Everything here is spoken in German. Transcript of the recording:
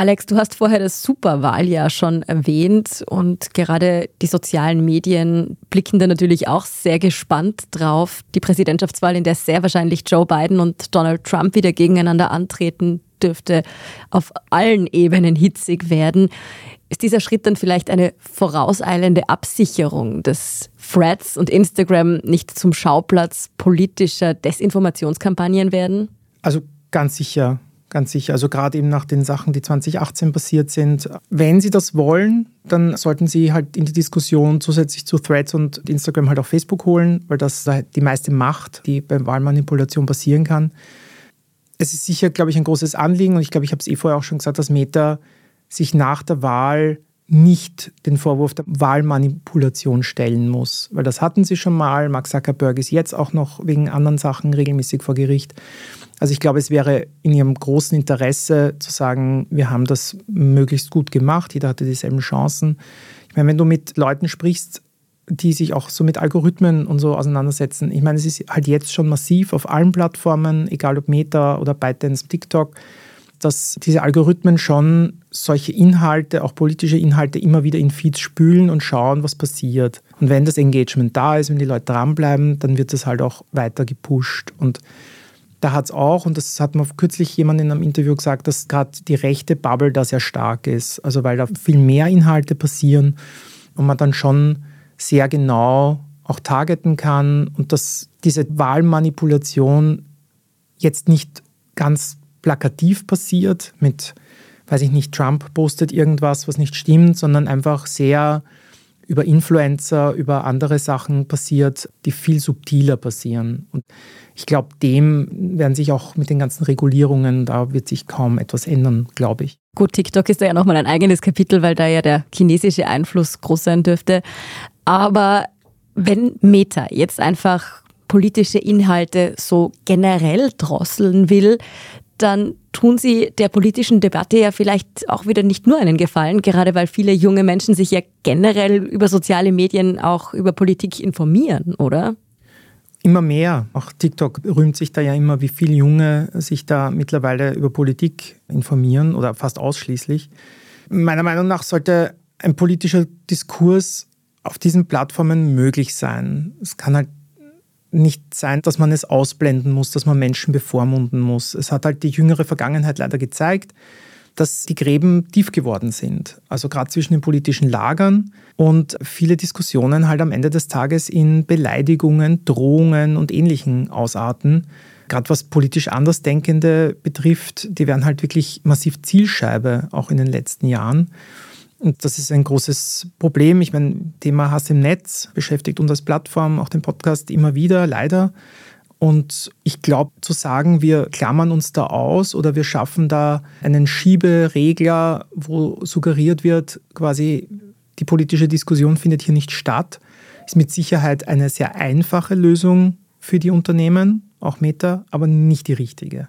Alex, du hast vorher das Superwahljahr schon erwähnt und gerade die sozialen Medien blicken da natürlich auch sehr gespannt drauf. Die Präsidentschaftswahl, in der sehr wahrscheinlich Joe Biden und Donald Trump wieder gegeneinander antreten, dürfte auf allen Ebenen hitzig werden. Ist dieser Schritt dann vielleicht eine vorauseilende Absicherung, dass Threads und Instagram nicht zum Schauplatz politischer Desinformationskampagnen werden? Also ganz sicher ganz sicher. Also gerade eben nach den Sachen, die 2018 passiert sind. Wenn Sie das wollen, dann sollten Sie halt in die Diskussion zusätzlich zu Threads und Instagram halt auch Facebook holen, weil das die meiste Macht, die bei Wahlmanipulation passieren kann. Es ist sicher, glaube ich, ein großes Anliegen und ich glaube, ich habe es eh vorher auch schon gesagt, dass Meta sich nach der Wahl nicht den Vorwurf der Wahlmanipulation stellen muss, weil das hatten sie schon mal. Mark Zuckerberg ist jetzt auch noch wegen anderen Sachen regelmäßig vor Gericht. Also ich glaube, es wäre in ihrem großen Interesse zu sagen, wir haben das möglichst gut gemacht, jeder hatte dieselben Chancen. Ich meine, wenn du mit Leuten sprichst, die sich auch so mit Algorithmen und so auseinandersetzen, ich meine, es ist halt jetzt schon massiv auf allen Plattformen, egal ob Meta oder ByteDance, TikTok, dass diese Algorithmen schon solche Inhalte, auch politische Inhalte, immer wieder in Feeds spülen und schauen, was passiert. Und wenn das Engagement da ist, wenn die Leute dranbleiben, dann wird das halt auch weiter gepusht. Und da hat es auch, und das hat mir kürzlich jemand in einem Interview gesagt, dass gerade die rechte Bubble da sehr stark ist. Also weil da viel mehr Inhalte passieren und man dann schon sehr genau auch targeten kann und dass diese Wahlmanipulation jetzt nicht ganz plakativ passiert mit, weiß ich nicht, Trump postet irgendwas, was nicht stimmt, sondern einfach sehr über Influencer, über andere Sachen passiert, die viel subtiler passieren. Und ich glaube, dem werden sich auch mit den ganzen Regulierungen, da wird sich kaum etwas ändern, glaube ich. Gut, TikTok ist da ja nochmal ein eigenes Kapitel, weil da ja der chinesische Einfluss groß sein dürfte. Aber wenn Meta jetzt einfach politische Inhalte so generell drosseln will, dann tun sie der politischen Debatte ja vielleicht auch wieder nicht nur einen Gefallen, gerade weil viele junge Menschen sich ja generell über soziale Medien auch über Politik informieren, oder? Immer mehr. Auch TikTok rühmt sich da ja immer, wie viele Junge sich da mittlerweile über Politik informieren oder fast ausschließlich. Meiner Meinung nach sollte ein politischer Diskurs auf diesen Plattformen möglich sein. Es kann halt nicht sein, dass man es ausblenden muss, dass man Menschen bevormunden muss. Es hat halt die jüngere Vergangenheit leider gezeigt, dass die Gräben tief geworden sind. Also gerade zwischen den politischen Lagern und viele Diskussionen halt am Ende des Tages in Beleidigungen, Drohungen und ähnlichen ausarten. Gerade was politisch Andersdenkende betrifft, die werden halt wirklich massiv Zielscheibe, auch in den letzten Jahren. Und das ist ein großes Problem. Ich meine, Thema Hass im Netz beschäftigt uns als Plattform, auch den Podcast immer wieder, leider. Und ich glaube, zu sagen, wir klammern uns da aus oder wir schaffen da einen Schieberegler, wo suggeriert wird, quasi die politische Diskussion findet hier nicht statt, ist mit Sicherheit eine sehr einfache Lösung für die Unternehmen, auch Meta, aber nicht die richtige.